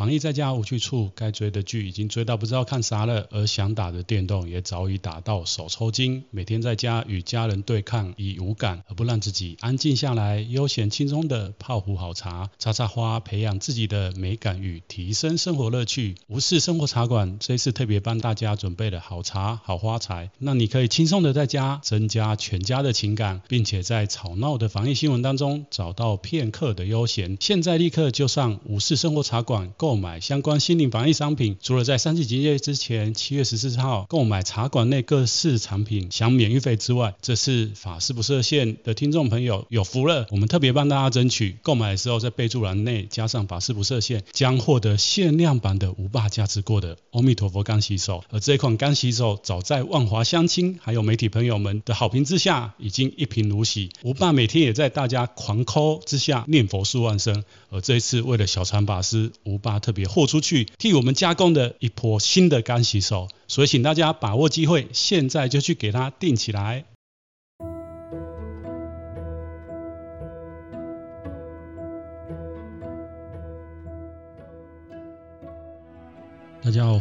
防疫在家无去处，该追的剧已经追到不知道看啥了，而想打的电动也早已打到手抽筋。每天在家与家人对抗，已无感，而不让自己安静下来，悠闲轻松的泡壶好茶，插插花，培养自己的美感与提升生活乐趣。无事生活茶馆这次特别帮大家准备了好茶、好花材，让你可以轻松的在家增加全家的情感，并且在吵闹的防疫新闻当中找到片刻的悠闲。现在立刻就上无事生活茶馆购购买相关心灵防疫商品，除了在三级警戒之前七月十四号购买茶馆内各式产品享免运费之外，这次法师不设限的听众朋友有福了，我们特别帮大家争取，购买的时候在备注栏内加上法师不设限，将获得限量版的吴爸加持过的阿弥陀佛干洗手。而这一款干洗手，早在万华乡亲还有媒体朋友们的好评之下，已经一贫如洗。吴爸每天也在大家狂 call 之下念佛数万声，而这一次为了小禅法师，吴爸特别豁出去替我们加工的一波新的干洗手，所以请大家把握机会，现在就去给它订起来。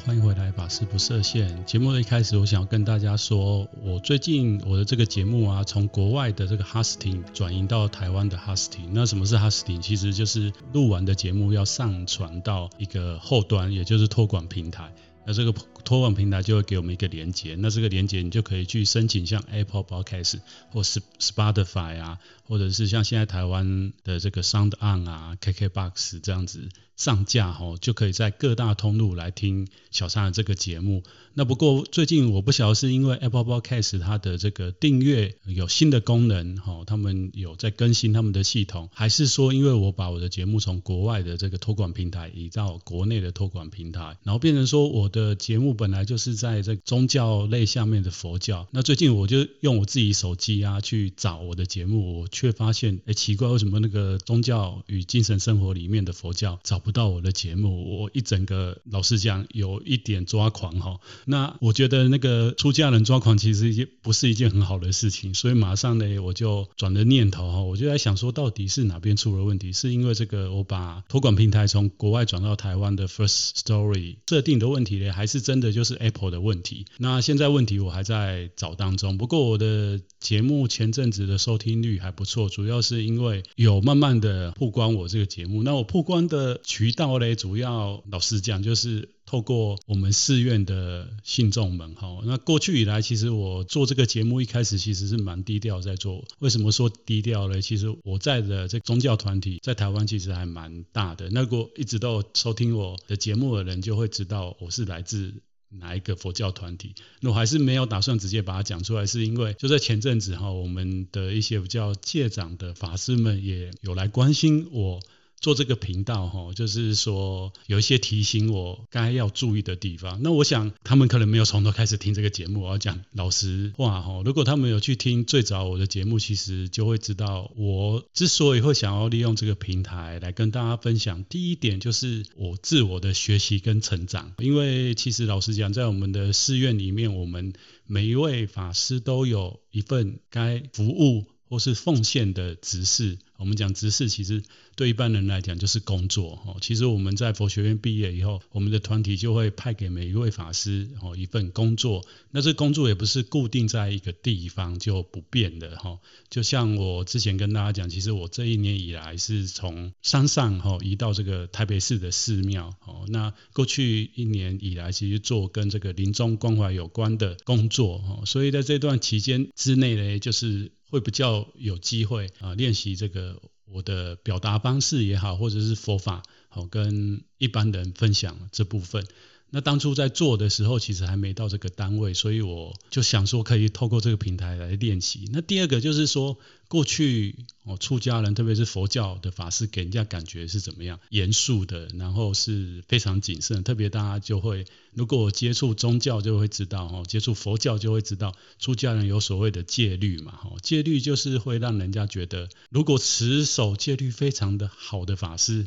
欢迎回来，法师不设限。节目的一开始，我想要跟大家说，我最近我的这个节目啊，从国外的这个 hosting 转移到台湾的 hosting。那什么是 hosting？其实就是录完的节目要上传到一个后端，也就是托管平台。那这个托管平台就会给我们一个连接，那这个连接你就可以去申请像 Apple Podcast 或是 Spotify 啊，或者是像现在台湾的这个 Sound On 啊、KKBox 这样子。上架吼，就可以在各大通路来听小三的这个节目。那不过最近我不晓得是因为 Apple Podcast 它的这个订阅有新的功能吼，他们有在更新他们的系统，还是说因为我把我的节目从国外的这个托管平台移到国内的托管平台，然后变成说我的节目本来就是在这宗教类下面的佛教。那最近我就用我自己手机啊去找我的节目，我却发现哎奇怪，为什么那个宗教与精神生活里面的佛教找不到我的节目，我一整个老实讲有一点抓狂哈。那我觉得那个出家人抓狂其实也不是一件很好的事情，所以马上呢我就转了念头哈，我就在想说到底是哪边出了问题？是因为这个我把托管平台从国外转到台湾的 First Story 设定的问题呢，还是真的就是 Apple 的问题？那现在问题我还在找当中。不过我的节目前阵子的收听率还不错，主要是因为有慢慢的曝光我这个节目。那我曝光的。渠道嘞，主要老实讲，就是透过我们寺院的信众们哈。那过去以来，其实我做这个节目一开始其实是蛮低调在做。为什么说低调呢？其实我在的这宗教团体在台湾其实还蛮大的。那个一直都收听我的节目的人就会知道我是来自哪一个佛教团体。那我还是没有打算直接把它讲出来，是因为就在前阵子哈，我们的一些比较戒长的法师们也有来关心我。做这个频道哈，就是说有一些提醒我该要注意的地方。那我想他们可能没有从头开始听这个节目。我要讲老实话哈，如果他们有去听最早我的节目，其实就会知道我之所以会想要利用这个平台来跟大家分享。第一点就是我自我的学习跟成长，因为其实老实讲，在我们的寺院里面，我们每一位法师都有一份该服务或是奉献的职事。我们讲执事，其实对一般人来讲就是工作哈。其实我们在佛学院毕业以后，我们的团体就会派给每一位法师哦一份工作。那这工作也不是固定在一个地方就不变的哈。就像我之前跟大家讲，其实我这一年以来是从山上哈移到这个台北市的寺庙哦。那过去一年以来，其实做跟这个临终关怀有关的工作哈。所以在这段期间之内呢，就是。会比较有机会啊，练习这个我的表达方式也好，或者是佛法好跟一般人分享这部分。那当初在做的时候，其实还没到这个单位，所以我就想说可以透过这个平台来练习。那第二个就是说，过去哦出家人，特别是佛教的法师，给人家感觉是怎么样？严肃的，然后是非常谨慎。特别大家就会，如果接触宗教就会知道哦，接触佛教就会知道，出家人有所谓的戒律嘛。哦，戒律就是会让人家觉得，如果持守戒律非常的好的法师。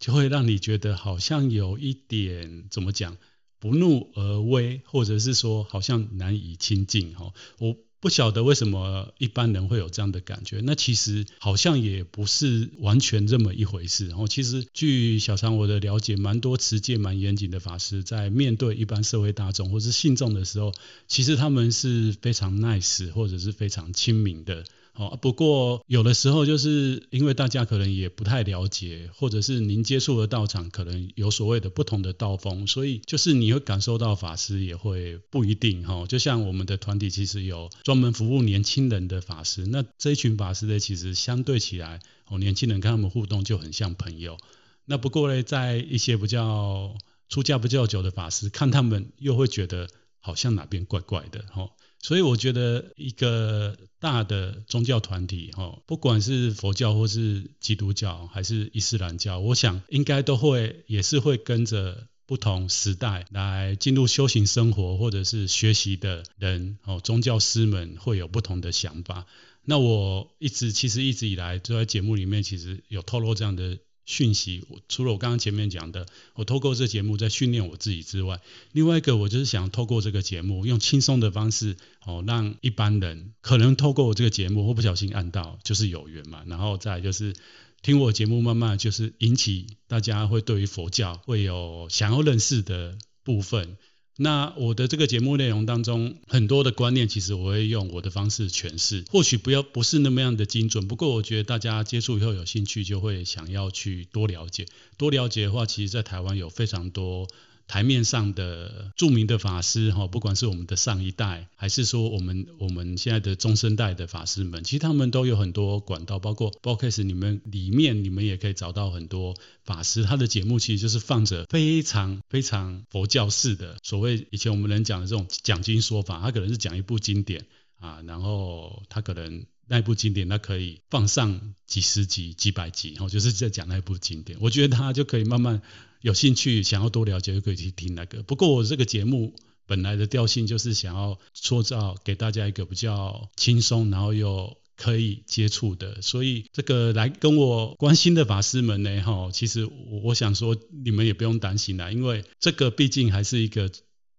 就会让你觉得好像有一点怎么讲，不怒而威，或者是说好像难以亲近哈。我不晓得为什么一般人会有这样的感觉，那其实好像也不是完全这么一回事。然后其实据小常我的了解，蛮多持戒蛮严谨的法师，在面对一般社会大众或是信众的时候，其实他们是非常 nice 或者是非常亲民的。哦，不过有的时候就是因为大家可能也不太了解，或者是您接触的道场可能有所谓的不同的道风，所以就是你会感受到法师也会不一定哈。就像我们的团体其实有专门服务年轻人的法师，那这一群法师呢，其实相对起来，哦，年轻人跟他们互动就很像朋友。那不过呢，在一些比较出家不较久的法师看他们，又会觉得好像哪边怪怪的哈。所以我觉得一个大的宗教团体，哈，不管是佛教或是基督教还是伊斯兰教，我想应该都会也是会跟着不同时代来进入修行生活或者是学习的人，哦，宗教师们会有不同的想法。那我一直其实一直以来就在节目里面其实有透露这样的。讯息，除了我刚刚前面讲的，我透过这节目在训练我自己之外，另外一个我就是想透过这个节目，用轻松的方式，哦，让一般人可能透过我这个节目，或不小心按到，就是有缘嘛，然后再就是听我节目，慢慢就是引起大家会对于佛教会有想要认识的部分。那我的这个节目内容当中，很多的观念，其实我会用我的方式诠释，或许不要不是那么样的精准，不过我觉得大家接触以后有兴趣，就会想要去多了解，多了解的话，其实在台湾有非常多。台面上的著名的法师哈，不管是我们的上一代，还是说我们我们现在的中生代的法师们，其实他们都有很多管道，包括 Podcast 你们里面你们也可以找到很多法师，他的节目其实就是放着非常非常佛教式的所谓以前我们人讲的这种讲经说法，他可能是讲一部经典啊，然后他可能那一部经典他可以放上几十集几百集，然后就是在讲那一部经典，我觉得他就可以慢慢。有兴趣想要多了解，就可以去听那个。不过我这个节目本来的调性就是想要塑造给大家一个比较轻松，然后又可以接触的。所以这个来跟我关心的法师们呢，哈，其实我想说你们也不用担心啦，因为这个毕竟还是一个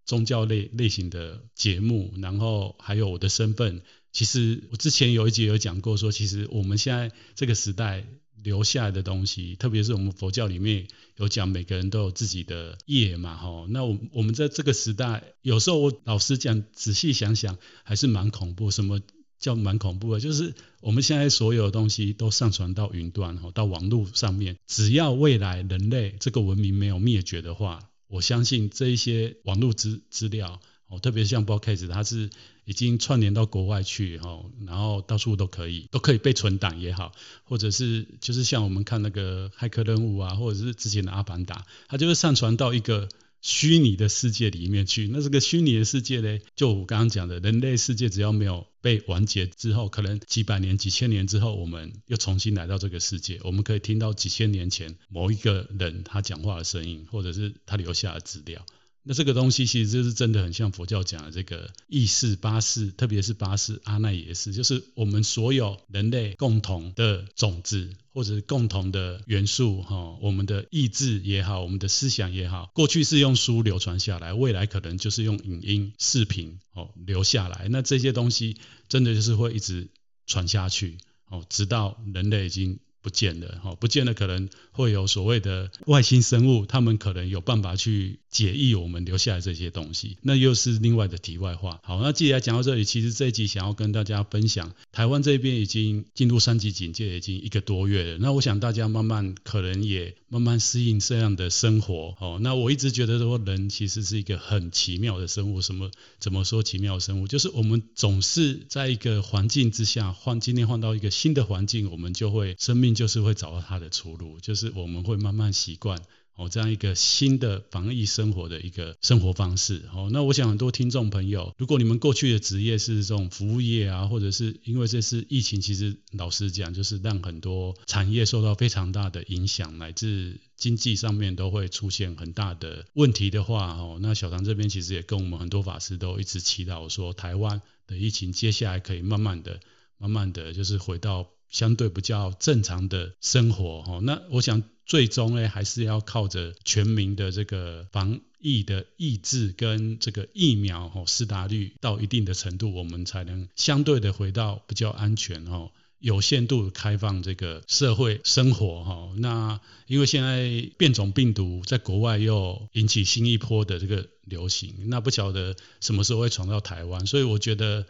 宗教类类型的节目，然后还有我的身份。其实我之前有一集有讲过，说其实我们现在这个时代。留下来的东西，特别是我们佛教里面有讲，每个人都有自己的业嘛，吼。那我我们在这个时代，有时候我老实讲，仔细想想，还是蛮恐怖。什么叫蛮恐怖的？就是我们现在所有的东西都上传到云端，吼，到网络上面。只要未来人类这个文明没有灭绝的话，我相信这一些网络资资料。哦，特别像 Podcast 它是已经串联到国外去，哈，然后到处都可以，都可以被存档也好，或者是就是像我们看那个骇客任务啊，或者是之前的阿凡达，它就是上传到一个虚拟的世界里面去。那这个虚拟的世界呢，就我刚刚讲的，人类世界只要没有被完结之后，可能几百年、几千年之后，我们又重新来到这个世界，我们可以听到几千年前某一个人他讲话的声音，或者是他留下的资料。那这个东西其实就是真的很像佛教讲的这个意识八识，特别是八识阿赖耶识，就是我们所有人类共同的种子，或者是共同的元素哈，我们的意志也好，我们的思想也好，过去是用书流传下来，未来可能就是用影音、视频哦留下来。那这些东西真的就是会一直传下去哦，直到人类已经。不见了，哈，不见了，可能会有所谓的外星生物，他们可能有办法去解译我们留下来这些东西，那又是另外的题外话。好，那既然讲到这里，其实这一集想要跟大家分享，台湾这边已经进入三级警戒已经一个多月了，那我想大家慢慢可能也慢慢适应这样的生活。哦，那我一直觉得说人其实是一个很奇妙的生物，什么怎么说奇妙的生物？就是我们总是在一个环境之下换，今天换到一个新的环境，我们就会生命。就是会找到它的出路，就是我们会慢慢习惯哦，这样一个新的防疫生活的一个生活方式哦。那我想很多听众朋友，如果你们过去的职业是这种服务业啊，或者是因为这次疫情，其实老实讲，就是让很多产业受到非常大的影响，乃至经济上面都会出现很大的问题的话哦，那小唐这边其实也跟我们很多法师都一直祈祷说，台湾的疫情接下来可以慢慢的、慢慢的就是回到。相对比较正常的生活哈，那我想最终呢，还是要靠着全民的这个防疫的意志跟这个疫苗哦施打率到一定的程度，我们才能相对的回到比较安全哦。有限度开放这个社会生活哈，那因为现在变种病毒在国外又引起新一波的这个流行，那不晓得什么时候会传到台湾，所以我觉得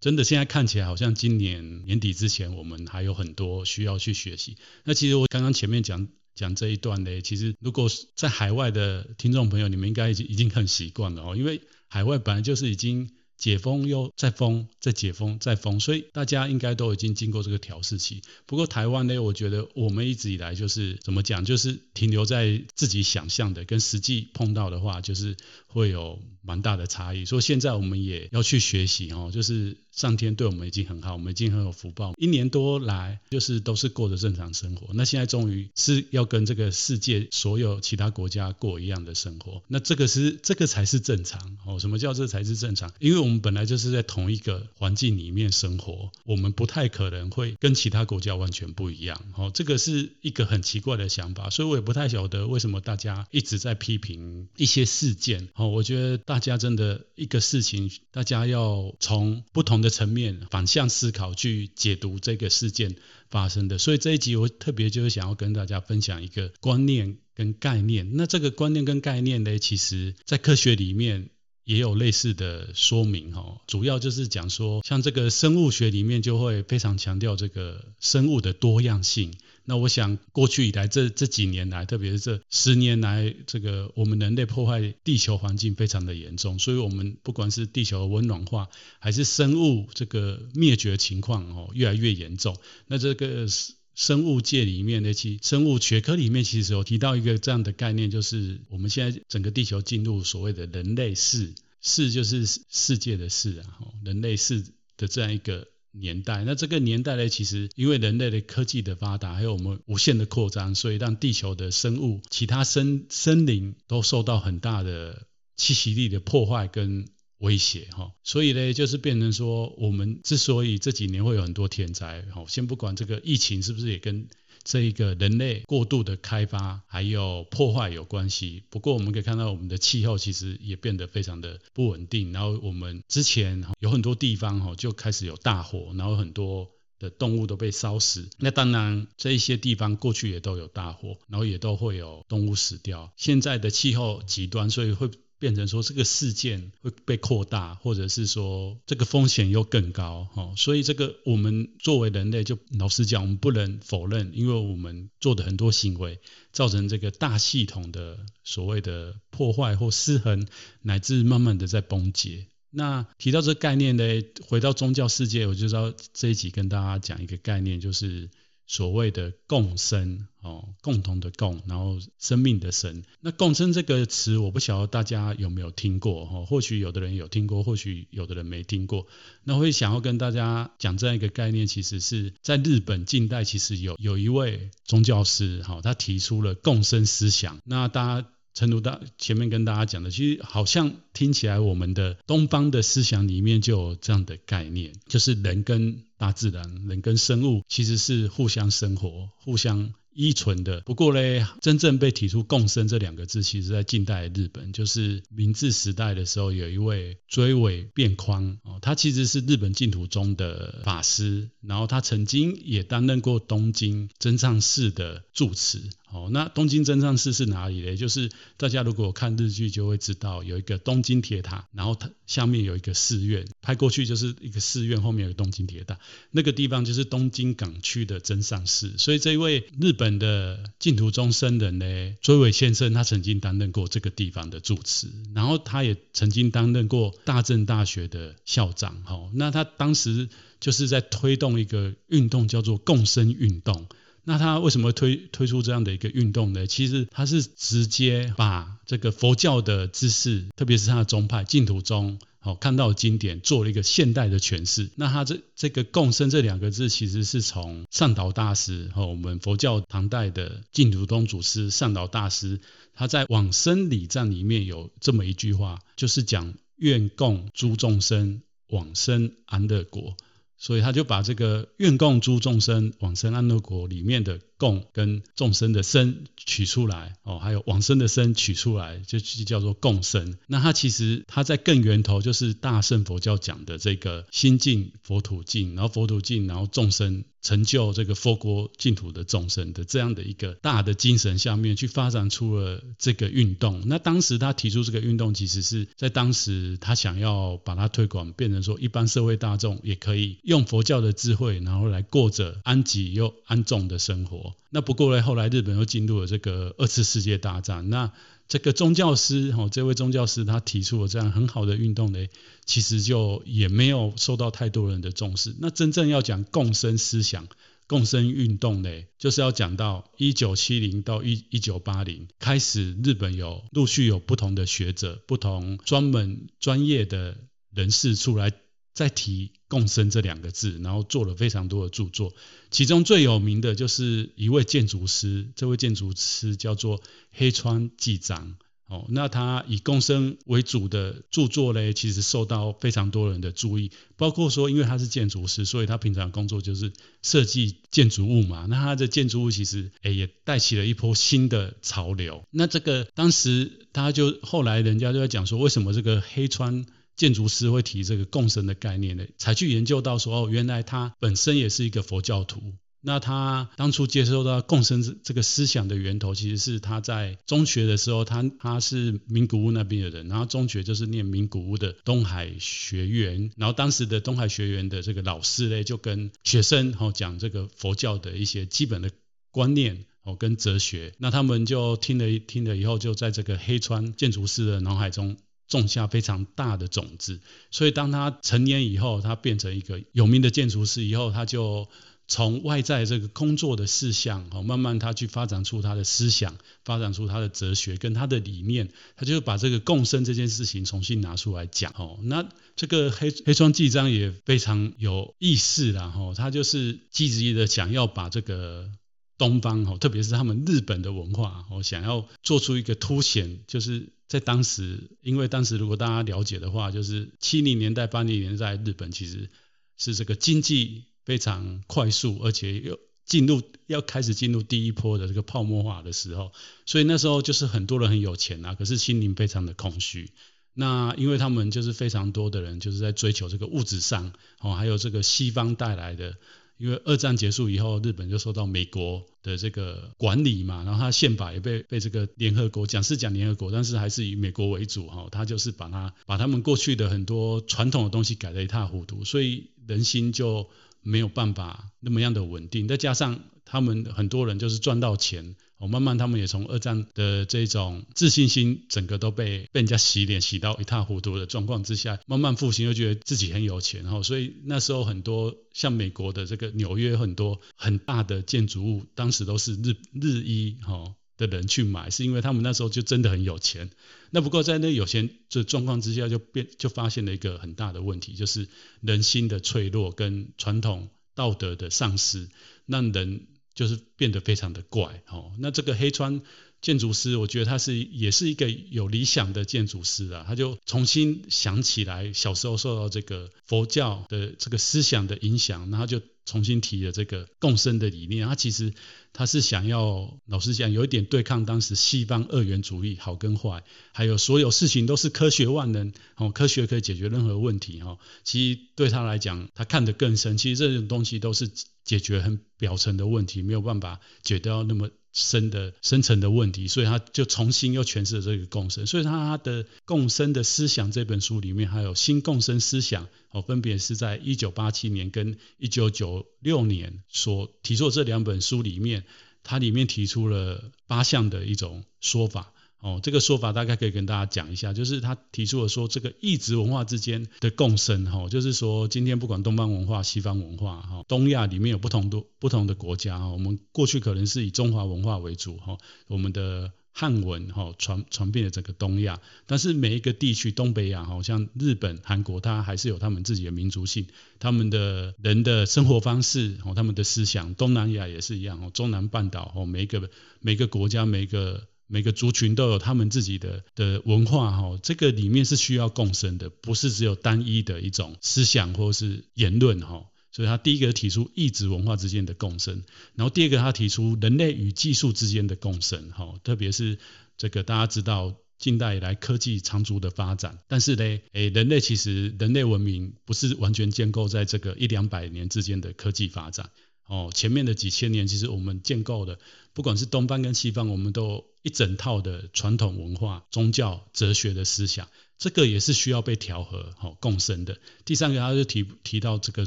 真的现在看起来好像今年年底之前我们还有很多需要去学习。那其实我刚刚前面讲讲这一段呢，其实如果在海外的听众朋友，你们应该已经已经很习惯了哦，因为海外本来就是已经。解封又再封，再解封再封，所以大家应该都已经经过这个调试期。不过台湾呢，我觉得我们一直以来就是怎么讲，就是停留在自己想象的，跟实际碰到的话，就是会有蛮大的差异。所以现在我们也要去学习哦，就是。上天对我们已经很好，我们已经很有福报。一年多来，就是都是过着正常生活。那现在终于是要跟这个世界所有其他国家过一样的生活。那这个是这个才是正常哦。什么叫这才是正常？因为我们本来就是在同一个环境里面生活，我们不太可能会跟其他国家完全不一样。哦，这个是一个很奇怪的想法，所以我也不太晓得为什么大家一直在批评一些事件。哦，我觉得大家真的一个事情，大家要从不同的层面反向思考去解读这个事件发生的，所以这一集我特别就是想要跟大家分享一个观念跟概念。那这个观念跟概念呢，其实在科学里面也有类似的说明哈，主要就是讲说，像这个生物学里面就会非常强调这个生物的多样性。那我想，过去以来这这几年来，特别是这十年来，这个我们人类破坏地球环境非常的严重，所以我们不管是地球的温暖化，还是生物这个灭绝情况哦，越来越严重。那这个生物界里面的其生物学科里面，其实有提到一个这样的概念，就是我们现在整个地球进入所谓的人类世，世就是世界的世啊，人类世的这样一个。年代，那这个年代呢，其实因为人类的科技的发达，还有我们无限的扩张，所以让地球的生物、其他生森林都受到很大的栖息地的破坏跟威胁，哈。所以呢，就是变成说，我们之所以这几年会有很多天灾，好，先不管这个疫情是不是也跟。这一个人类过度的开发还有破坏有关系，不过我们可以看到我们的气候其实也变得非常的不稳定。然后我们之前有很多地方哈就开始有大火，然后很多的动物都被烧死。那当然这一些地方过去也都有大火，然后也都会有动物死掉。现在的气候极端，所以会。变成说这个事件会被扩大，或者是说这个风险又更高，哈，所以这个我们作为人类，就老实讲，我们不能否认，因为我们做的很多行为，造成这个大系统的所谓的破坏或失衡，乃至慢慢的在崩解。那提到这个概念呢，回到宗教世界，我就知道这一集跟大家讲一个概念，就是。所谓的共生哦，共同的共，然后生命的生。那共生这个词，我不晓得大家有没有听过哈？或许有的人有听过，或许有的人没听过。那会想要跟大家讲这样一个概念，其实是在日本近代，其实有有一位宗教师哈，他提出了共生思想。那大家。诚如大前面跟大家讲的，其实好像听起来我们的东方的思想里面就有这样的概念，就是人跟大自然、人跟生物其实是互相生活、互相。依存的，不过呢，真正被提出“共生”这两个字，其实在近代日本，就是明治时代的时候，有一位追尾变宽哦，他其实是日本净土宗的法师，然后他曾经也担任过东京真藏寺的住持哦。那东京增上寺是哪里呢？就是大家如果看日剧就会知道，有一个东京铁塔，然后它下面有一个寺院，拍过去就是一个寺院，后面有个东京铁塔，那个地方就是东京港区的增上寺。所以这一位日本。的净土宗僧人呢，追尾先生，他曾经担任过这个地方的住持，然后他也曾经担任过大正大学的校长。哈，那他当时就是在推动一个运动，叫做共生运动。那他为什么推推出这样的一个运动呢？其实他是直接把这个佛教的知识，特别是他的宗派净土宗。好，看到经典做了一个现代的诠释。那他这这个“共生”这两个字，其实是从善导大师和我们佛教唐代的净土宗祖师善导大师，他在《往生礼赞》里面有这么一句话，就是讲“愿共诸众生往生安乐国”。所以他就把这个“愿供诸众生往生安乐国”里面的共跟众生的生取出来哦，还有往生的生取出来，就就叫做共生。那它其实它在更源头就是大乘佛教讲的这个心净佛土净，然后佛土净，然后众生。成就这个佛国净土的众生的这样的一个大的精神下面去发展出了这个运动。那当时他提出这个运动，其实是在当时他想要把它推广，变成说一般社会大众也可以用佛教的智慧，然后来过着安己又安众的生活。那不过呢，后来日本又进入了这个二次世界大战，那。这个宗教师，哦，这位宗教师他提出了这样很好的运动呢，其实就也没有受到太多人的重视。那真正要讲共生思想、共生运动呢，就是要讲到一九七零到一一九八零开始，日本有陆续有不同的学者、不同专门专业的人士出来。再提共生这两个字，然后做了非常多的著作，其中最有名的就是一位建筑师，这位建筑师叫做黑川纪章。哦，那他以共生为主的著作呢，其实受到非常多人的注意，包括说，因为他是建筑师，所以他平常工作就是设计建筑物嘛。那他的建筑物其实诶也带起了一波新的潮流。那这个当时他就后来人家就在讲说，为什么这个黑川建筑师会提这个共生的概念呢？才去研究到说哦，原来他本身也是一个佛教徒。那他当初接受到共生这个思想的源头，其实是他在中学的时候，他他是名古屋那边的人，然后中学就是念名古屋的东海学院，然后当时的东海学院的这个老师呢，就跟学生哦讲这个佛教的一些基本的观念哦跟哲学，那他们就听了一听了以后，就在这个黑川建筑师的脑海中。种下非常大的种子，所以当他成年以后，他变成一个有名的建筑师以后，他就从外在这个工作的事项，哦，慢慢他去发展出他的思想，发展出他的哲学跟他的理念，他就把这个共生这件事情重新拿出来讲，哦，那这个黑黑川纪章也非常有意思啦，哈，他就是积极的想要把这个东方，哦，特别是他们日本的文化，哦，想要做出一个凸显，就是。在当时，因为当时如果大家了解的话，就是七零年代、八零年代，日本其实是这个经济非常快速，而且又进入要开始进入第一波的这个泡沫化的时候，所以那时候就是很多人很有钱啊，可是心灵非常的空虚。那因为他们就是非常多的人就是在追求这个物质上，哦，还有这个西方带来的。因为二战结束以后，日本就受到美国的这个管理嘛，然后他宪法也被被这个联合国讲是讲联合国，但是还是以美国为主哈，他就是把它把他们过去的很多传统的东西改得一塌糊涂，所以人心就没有办法那么样的稳定，再加上他们很多人就是赚到钱。慢慢，他们也从二战的这种自信心，整个都被被人家洗脸洗到一塌糊涂的状况之下，慢慢复兴，又觉得自己很有钱，所以那时候很多像美国的这个纽约很多很大的建筑物，当时都是日日裔哈的人去买，是因为他们那时候就真的很有钱。那不过在那有钱的状况之下，就变就发现了一个很大的问题，就是人心的脆弱跟传统道德的丧失，让人。就是变得非常的怪，哦，那这个黑川建筑师，我觉得他是也是一个有理想的建筑师啊，他就重新想起来小时候受到这个佛教的这个思想的影响，然后就重新提了这个共生的理念。他其实他是想要，老实讲，有一点对抗当时西方二元主义，好跟坏，还有所有事情都是科学万能，哦，科学可以解决任何问题，哈，其实对他来讲，他看得更深，其实这种东西都是。解决很表层的问题，没有办法解掉那么生的深层的问题，所以他就重新又诠释了这个共生。所以他的共生的思想这本书里面还有新共生思想哦，分别是在一九八七年跟一九九六年所提出的这两本书里面，它里面提出了八项的一种说法。哦，这个说法大概可以跟大家讲一下，就是他提出了说，这个异质文化之间的共生，哈，就是说今天不管东方文化、西方文化，哈，东亚里面有不同的不同的国家，哈，我们过去可能是以中华文化为主，哈，我们的汉文，哈，传传遍了整个东亚，但是每一个地区，东北亚，好像日本、韩国，它还是有他们自己的民族性，他们的人的生活方式，哦，他们的思想，东南亚也是一样，哦，中南半岛，哦，每一个每个国家，每一个。每个族群都有他们自己的的文化哈，这个里面是需要共生的，不是只有单一的一种思想或是言论哈。所以他第一个提出异质文化之间的共生，然后第二个他提出人类与技术之间的共生，哈，特别是这个大家知道近代以来科技长足的发展，但是呢，诶，人类其实人类文明不是完全建构在这个一两百年之间的科技发展，哦，前面的几千年其实我们建构的，不管是东方跟西方，我们都一整套的传统文化、宗教、哲学的思想。这个也是需要被调和、好共生的。第三个，他就提提到这个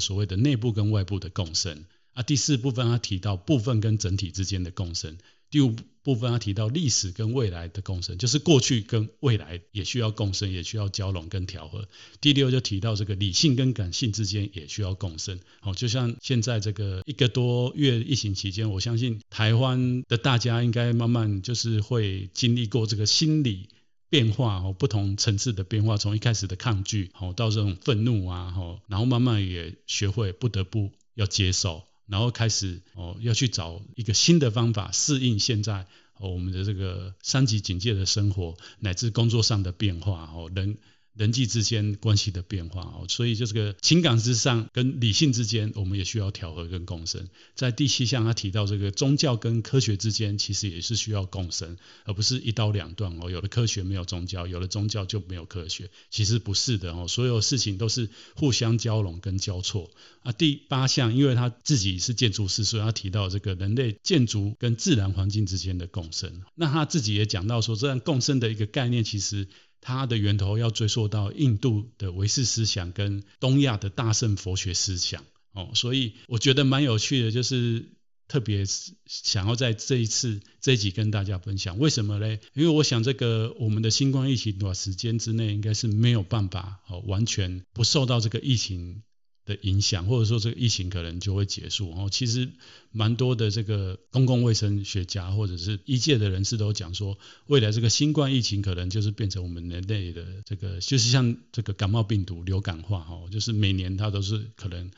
所谓的内部跟外部的共生啊。第四部分，他提到部分跟整体之间的共生。第五部分，他提到历史跟未来的共生，就是过去跟未来也需要共生，也需要交融跟调和。第六就提到这个理性跟感性之间也需要共生。好，就像现在这个一个多月疫情期间，我相信台湾的大家应该慢慢就是会经历过这个心理。变化哦，不同层次的变化，从一开始的抗拒，好到这种愤怒啊，好，然后慢慢也学会不得不要接受，然后开始哦要去找一个新的方法适应现在我们的这个三级警戒的生活，乃至工作上的变化哦，人。人际之间关系的变化哦，所以就这个情感之上跟理性之间，我们也需要调和跟共生。在第七项，他提到这个宗教跟科学之间，其实也是需要共生，而不是一刀两断哦。有的科学没有宗教，有的宗教就没有科学，其实不是的哦。所有事情都是互相交融跟交错啊。第八项，因为他自己是建筑师，所以他提到这个人类建筑跟自然环境之间的共生。那他自己也讲到说，这样共生的一个概念，其实。它的源头要追溯到印度的唯识思想跟东亚的大乘佛学思想哦，所以我觉得蛮有趣的，就是特别想要在这一次这一集跟大家分享，为什么呢？因为我想这个我们的新冠疫情短时间之内应该是没有办法哦，完全不受到这个疫情。的影响，或者说这个疫情可能就会结束哦。其实蛮多的这个公共卫生学家或者是医界的人士都讲说，未来这个新冠疫情可能就是变成我们人类的这个，就是像这个感冒病毒流感化哦，就是每年它都是可能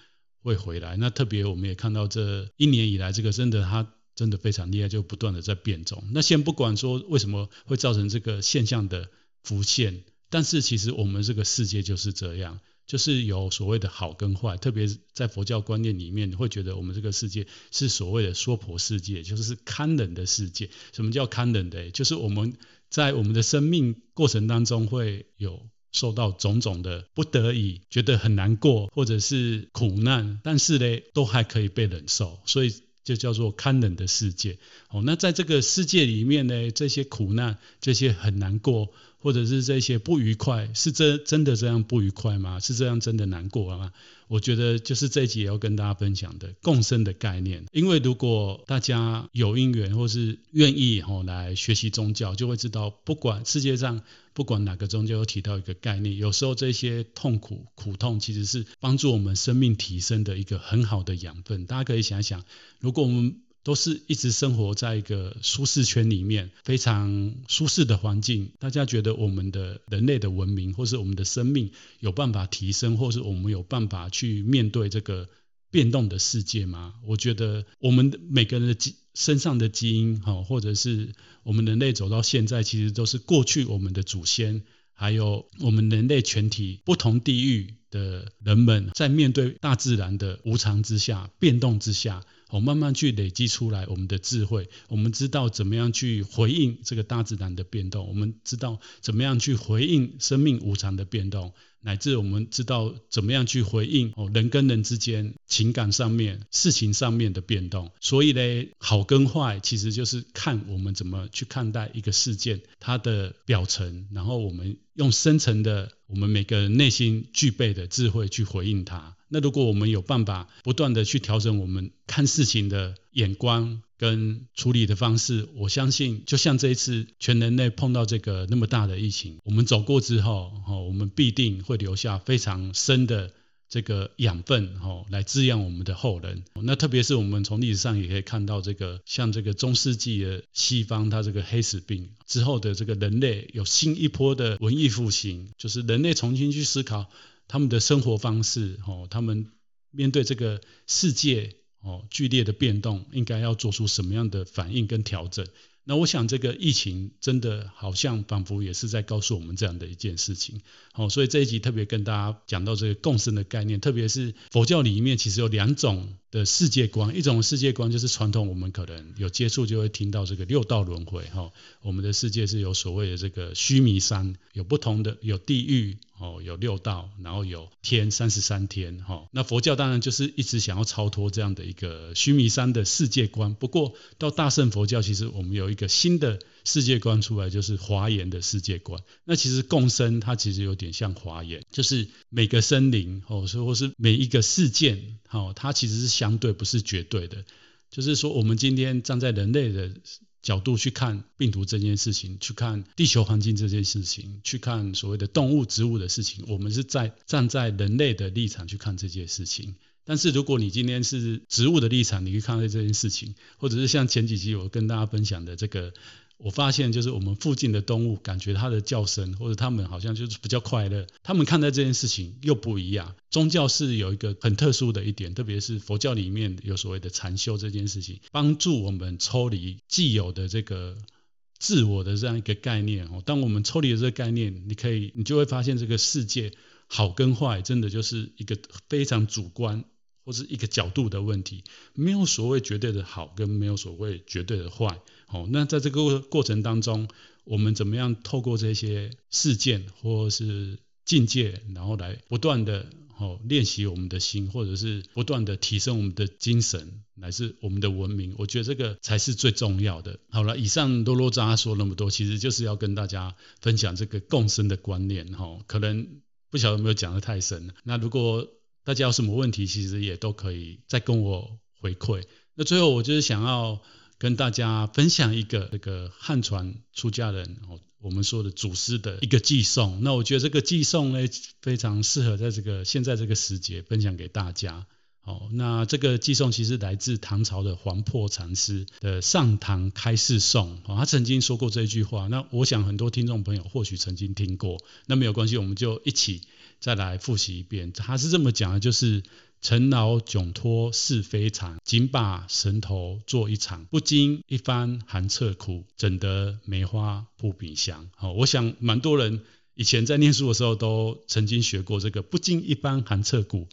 会回来。那特别我们也看到这一年以来，这个真的它真的非常厉害，就不断的在变种。那先不管说为什么会造成这个现象的浮现，但是其实我们这个世界就是这样。就是有所谓的好跟坏，特别在佛教观念里面，你会觉得我们这个世界是所谓的娑婆世界，就是堪忍的世界。什么叫堪忍的？就是我们在我们的生命过程当中会有受到种种的不得已，觉得很难过，或者是苦难，但是呢，都还可以被忍受，所以就叫做堪忍的世界。哦，那在这个世界里面呢，这些苦难，这些很难过。或者是这些不愉快，是真真的这样不愉快吗？是这样真的难过吗？我觉得就是这一集也要跟大家分享的共生的概念。因为如果大家有因缘或是愿意吼来学习宗教，就会知道，不管世界上不管哪个宗教，都提到一个概念，有时候这些痛苦苦痛其实是帮助我们生命提升的一个很好的养分。大家可以想一想，如果我们都是一直生活在一个舒适圈里面，非常舒适的环境。大家觉得我们的人类的文明，或是我们的生命有办法提升，或是我们有办法去面对这个变动的世界吗？我觉得我们每个人的基身上的基因，哈，或者是我们人类走到现在，其实都是过去我们的祖先，还有我们人类全体不同地域的人们，在面对大自然的无常之下、变动之下。我慢慢去累积出来我们的智慧，我们知道怎么样去回应这个大自然的变动，我们知道怎么样去回应生命无常的变动。乃至我们知道怎么样去回应哦，人跟人之间情感上面、事情上面的变动。所以呢，好跟坏其实就是看我们怎么去看待一个事件它的表层，然后我们用深层的我们每个人内心具备的智慧去回应它。那如果我们有办法不断的去调整我们看事情的眼光。跟处理的方式，我相信就像这一次全人类碰到这个那么大的疫情，我们走过之后，我们必定会留下非常深的这个养分，哈，来滋养我们的后人。那特别是我们从历史上也可以看到，这个像这个中世纪的西方，它这个黑死病之后的这个人类有新一波的文艺复兴，就是人类重新去思考他们的生活方式，哈，他们面对这个世界。哦，剧烈的变动应该要做出什么样的反应跟调整？那我想这个疫情真的好像仿佛也是在告诉我们这样的一件事情。好，所以这一集特别跟大家讲到这个共生的概念，特别是佛教里面其实有两种的世界观，一种世界观就是传统我们可能有接触就会听到这个六道轮回哈，我们的世界是有所谓的这个须弥山，有不同的有地狱。哦，有六道，然后有天三十三天，哈。那佛教当然就是一直想要超脱这样的一个须弥山的世界观。不过到大乘佛教，其实我们有一个新的世界观出来，就是华严的世界观。那其实共生它其实有点像华严，就是每个生灵，哦，说或是每一个事件，哦，它其实是相对不是绝对的。就是说，我们今天站在人类的。角度去看病毒这件事情，去看地球环境这件事情，去看所谓的动物、植物的事情，我们是在站在人类的立场去看这件事情。但是如果你今天是植物的立场，你去看待这件事情，或者是像前几集我跟大家分享的这个。我发现，就是我们附近的动物，感觉它的叫声，或者它们好像就是比较快乐。他们看待这件事情又不一样。宗教是有一个很特殊的一点，特别是佛教里面有所谓的禅修这件事情，帮助我们抽离既有的这个自我的这样一个概念。哦，当我们抽离了这个概念，你可以，你就会发现这个世界好跟坏，真的就是一个非常主观。或是一个角度的问题，没有所谓绝对的好，跟没有所谓绝对的坏。好，那在这个过程当中，我们怎么样透过这些事件或是境界，然后来不断的哦练习我们的心，或者是不断的提升我们的精神，乃至我们的文明。我觉得这个才是最重要的。好了，以上多啰扎说那么多，其实就是要跟大家分享这个共生的观念。哈，可能不晓得有没有讲得太深。那如果大家有什么问题，其实也都可以再跟我回馈。那最后，我就是想要跟大家分享一个这个汉传出家人哦，我们说的祖师的一个寄送。那我觉得这个寄送呢，非常适合在这个现在这个时节分享给大家。哦，那这个寄送其实来自唐朝的黄破禅师的《上堂开示颂》。哦，他曾经说过这句话。那我想很多听众朋友或许曾经听过。那没有关系，我们就一起。再来复习一遍，他是这么讲的，就是尘劳窘脱是非常，仅把神头做一场，不经一番寒彻骨，怎得梅花扑鼻香？好，我想蛮多人以前在念书的时候都曾经学过这个，不经一番寒彻骨。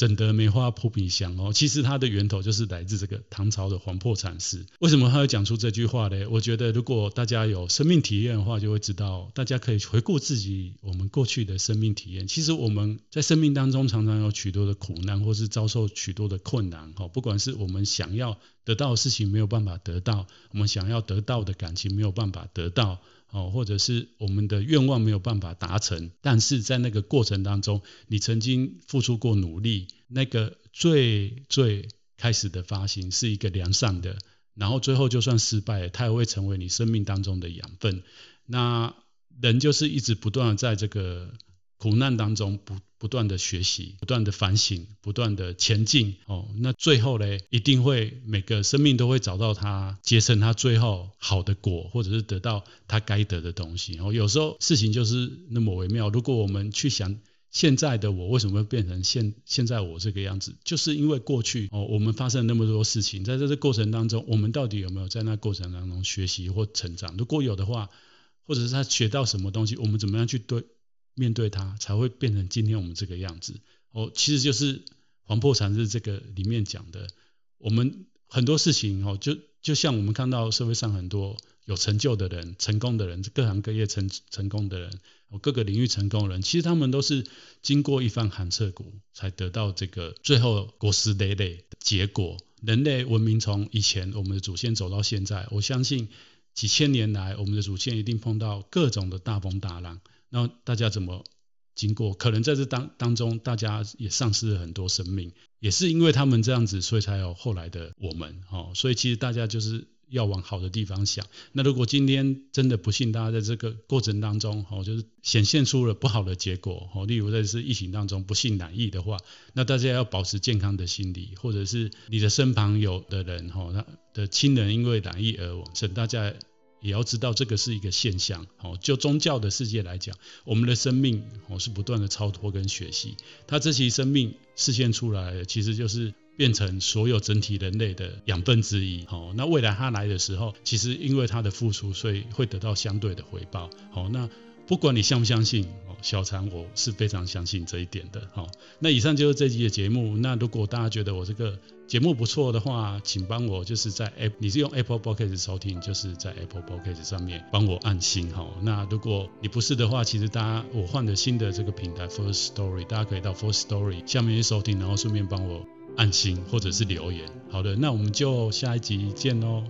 整得梅花扑鼻香哦，其实它的源头就是来自这个唐朝的黄破禅师。为什么他会讲出这句话呢？我觉得如果大家有生命体验的话，就会知道，大家可以回顾自己我们过去的生命体验。其实我们在生命当中常常有许多的苦难，或是遭受许多的困难。哈，不管是我们想要得到的事情没有办法得到，我们想要得到的感情没有办法得到。哦，或者是我们的愿望没有办法达成，但是在那个过程当中，你曾经付出过努力，那个最最开始的发心是一个良善的，然后最后就算失败，它也会成为你生命当中的养分。那人就是一直不断的在这个。苦难当中不不断的学习，不断的反省，不断的前进哦，那最后呢，一定会每个生命都会找到他结成他最后好的果，或者是得到他该得的东西哦。有时候事情就是那么微妙。如果我们去想现在的我为什么会变成现现在我这个样子，就是因为过去哦，我们发生那么多事情，在这个过程当中，我们到底有没有在那过程当中学习或成长？如果有的话，或者是他学到什么东西，我们怎么样去对？面对它，才会变成今天我们这个样子。哦，其实就是黄破禅师这个里面讲的，我们很多事情哦，就就像我们看到社会上很多有成就的人、成功的人，各行各业成成功的人，哦，各个领域成功的人，其实他们都是经过一番寒彻骨，才得到这个最后果实累累的结果。人类文明从以前我们的祖先走到现在，我相信几千年来，我们的祖先一定碰到各种的大风大浪。那大家怎么经过？可能在这当当中，大家也丧失了很多生命，也是因为他们这样子，所以才有后来的我们。哦，所以其实大家就是要往好的地方想。那如果今天真的不幸，大家在这个过程当中，哦，就是显现出了不好的结果，哦，例如在这疫情当中不幸染疫的话，那大家要保持健康的心理，或者是你的身旁有的人，哦，他的亲人因为染疫而亡，请大家。也要知道这个是一个现象，哦，就宗教的世界来讲，我们的生命哦是不断的超脱跟学习，他这些生命实现出来，其实就是变成所有整体人类的养分之一。好，那未来他来的时候，其实因为他的付出，所以会得到相对的回报。好，那不管你相不相信，小禅我是非常相信这一点的。好，那以上就是这集的节目。那如果大家觉得我这个节目不错的话，请帮我就是在 App，你是用 Apple Podcast 收听，就是在 Apple Podcast 上面帮我按星。好，那如果你不是的话，其实大家我换了新的这个平台 First Story，大家可以到 First Story 下面去收听，然后顺便帮我。按星或者是留言，好的，那我们就下一集见喽。